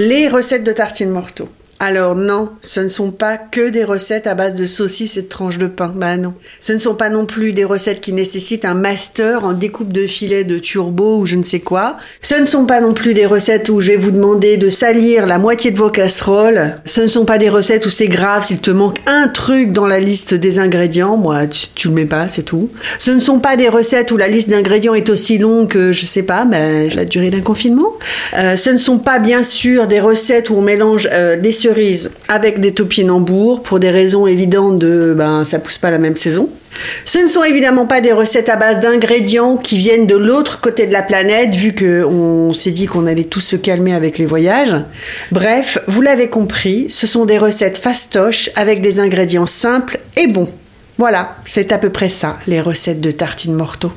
Les recettes de tartines mortaux. Alors non, ce ne sont pas que des recettes à base de saucisses et de tranches de pain. Bah non. Ce ne sont pas non plus des recettes qui nécessitent un master en découpe de filets de turbo ou je ne sais quoi. Ce ne sont pas non plus des recettes où je vais vous demander de salir la moitié de vos casseroles. Ce ne sont pas des recettes où c'est grave s'il te manque un truc dans la liste des ingrédients. Moi, tu, le mets pas, c'est tout. Ce ne sont pas des recettes où la liste d'ingrédients est aussi longue que, je sais pas, ben, la durée d'un confinement. Euh, ce ne sont pas bien sûr des recettes où on mélange euh, des avec des topinambours pour des raisons évidentes de ben ça pousse pas la même saison. Ce ne sont évidemment pas des recettes à base d'ingrédients qui viennent de l'autre côté de la planète vu que on s'est dit qu'on allait tous se calmer avec les voyages. Bref, vous l'avez compris, ce sont des recettes fastoches avec des ingrédients simples et bons. Voilà, c'est à peu près ça les recettes de tartines mortaux.